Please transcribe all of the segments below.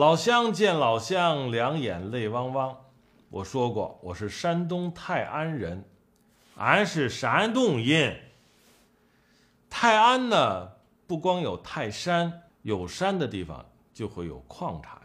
老乡见老乡，两眼泪汪汪。我说过，我是山东泰安人，俺是山东人。泰安呢，不光有泰山，有山的地方就会有矿产，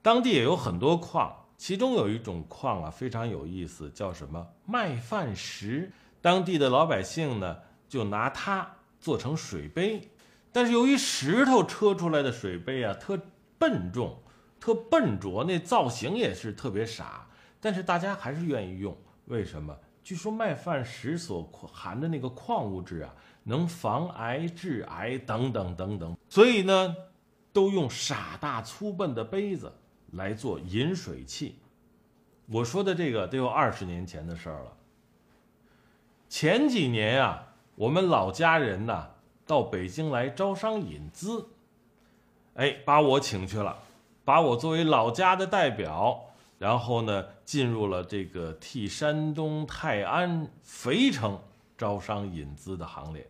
当地也有很多矿，其中有一种矿啊非常有意思，叫什么麦饭石。当地的老百姓呢，就拿它做成水杯，但是由于石头车出来的水杯啊，特笨重、特笨拙，那造型也是特别傻，但是大家还是愿意用。为什么？据说麦饭石所含的那个矿物质啊，能防癌治癌等等等等，所以呢，都用傻大粗笨的杯子来做饮水器。我说的这个得有二十年前的事儿了。前几年啊，我们老家人呐到北京来招商引资，哎，把我请去了，把我作为老家的代表，然后呢进入了这个替山东泰安肥城招商引资的行列。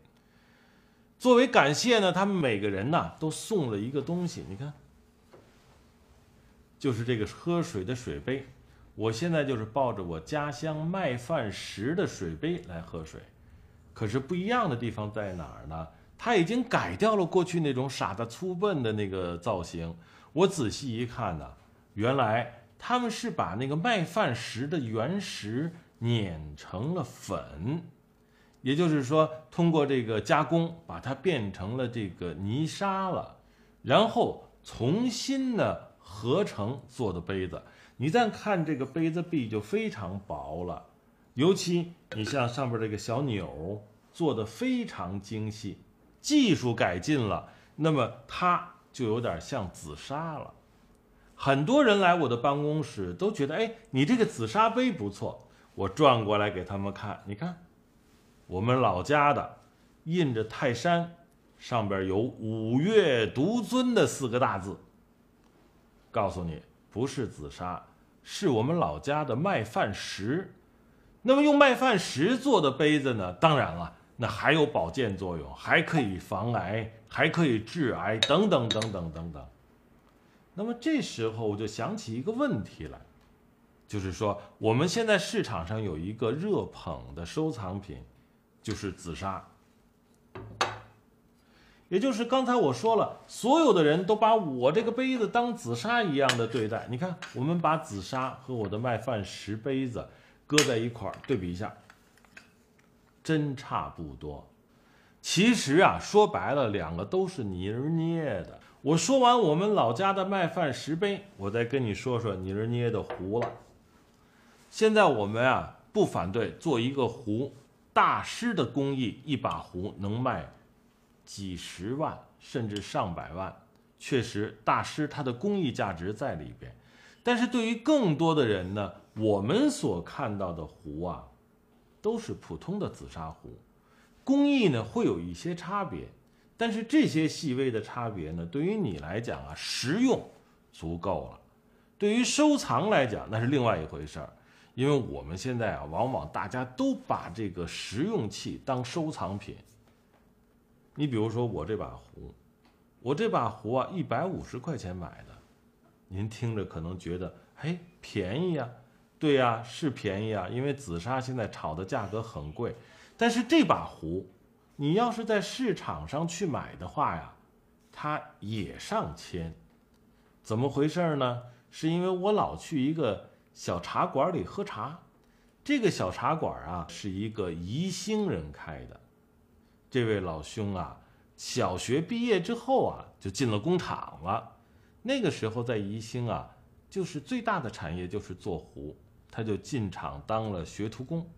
作为感谢呢，他们每个人呢都送了一个东西，你看，就是这个喝水的水杯。我现在就是抱着我家乡麦饭石的水杯来喝水，可是不一样的地方在哪儿呢？它已经改掉了过去那种傻的粗笨的那个造型。我仔细一看呢，原来他们是把那个麦饭石的原石碾成了粉，也就是说，通过这个加工把它变成了这个泥沙了，然后重新的合成做的杯子。你再看这个杯子壁就非常薄了，尤其你像上边这个小钮做的非常精细，技术改进了，那么它就有点像紫砂了。很多人来我的办公室都觉得，哎，你这个紫砂杯不错。我转过来给他们看，你看，我们老家的，印着泰山，上边有“五岳独尊”的四个大字。告诉你，不是紫砂。是我们老家的麦饭石，那么用麦饭石做的杯子呢？当然了，那还有保健作用，还可以防癌，还可以治癌，等等等等等等。那么这时候我就想起一个问题来，就是说我们现在市场上有一个热捧的收藏品，就是紫砂。也就是刚才我说了，所有的人都把我这个杯子当紫砂一样的对待。你看，我们把紫砂和我的麦饭石杯子搁在一块儿对比一下，真差不多。其实啊，说白了，两个都是泥儿捏的。我说完我们老家的麦饭石杯，我再跟你说说泥儿捏的壶了。现在我们啊不反对做一个壶，大师的工艺，一把壶能卖。几十万甚至上百万，确实大师他的工艺价值在里边。但是对于更多的人呢，我们所看到的壶啊，都是普通的紫砂壶，工艺呢会有一些差别。但是这些细微的差别呢，对于你来讲啊，实用足够了；对于收藏来讲，那是另外一回事儿。因为我们现在啊，往往大家都把这个实用器当收藏品。你比如说我这把壶，我这把壶啊，一百五十块钱买的，您听着可能觉得，嘿，便宜呀，对呀，是便宜啊，因为紫砂现在炒的价格很贵，但是这把壶，你要是在市场上去买的话呀，它也上千，怎么回事呢？是因为我老去一个小茶馆里喝茶，这个小茶馆啊，是一个宜兴人开的。这位老兄啊，小学毕业之后啊，就进了工厂了。那个时候在宜兴啊，就是最大的产业就是做壶，他就进厂当了学徒工。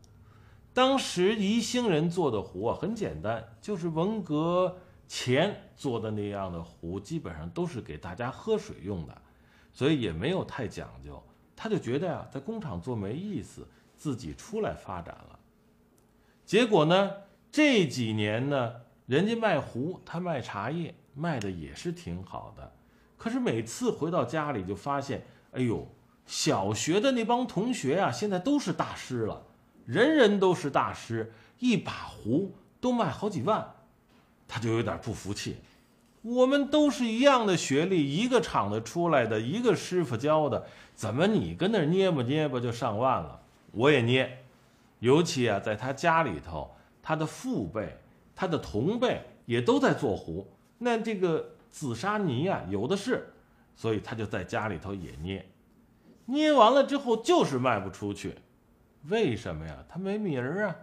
当时宜兴人做的壶啊，很简单，就是文革前做的那样的壶，基本上都是给大家喝水用的，所以也没有太讲究。他就觉得呀，在工厂做没意思，自己出来发展了。结果呢？这几年呢，人家卖壶，他卖茶叶，卖的也是挺好的。可是每次回到家里，就发现，哎呦，小学的那帮同学啊，现在都是大师了，人人都是大师，一把壶都卖好几万，他就有点不服气。我们都是一样的学历，一个厂子出来的，一个师傅教的，怎么你跟那儿捏吧捏吧就上万了？我也捏，尤其啊，在他家里头，他的父辈、他的同辈也都在做壶，那这个紫砂泥啊有的是，所以他就在家里头也捏，捏完了之后就是卖不出去，为什么呀？他没名儿啊。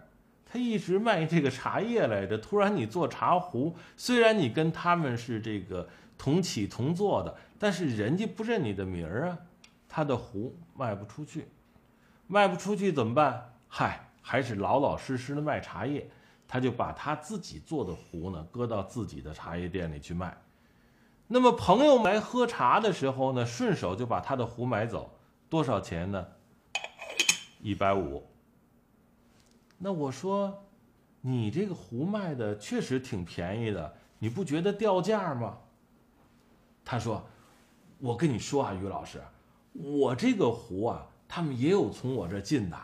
他一直卖这个茶叶来着，突然你做茶壶，虽然你跟他们是这个同起同坐的，但是人家不认你的名儿啊，他的壶卖不出去，卖不出去怎么办？嗨，还是老老实实的卖茶叶，他就把他自己做的壶呢，搁到自己的茶叶店里去卖。那么朋友来喝茶的时候呢，顺手就把他的壶买走，多少钱呢？一百五。那我说，你这个壶卖的确实挺便宜的，你不觉得掉价吗？他说：“我跟你说啊，于老师，我这个壶啊，他们也有从我这进的，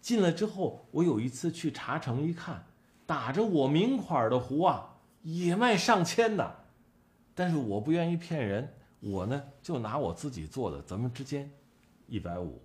进了之后，我有一次去茶城一看，打着我名款的壶啊，也卖上千的。但是我不愿意骗人，我呢就拿我自己做的，咱们之间一百五。”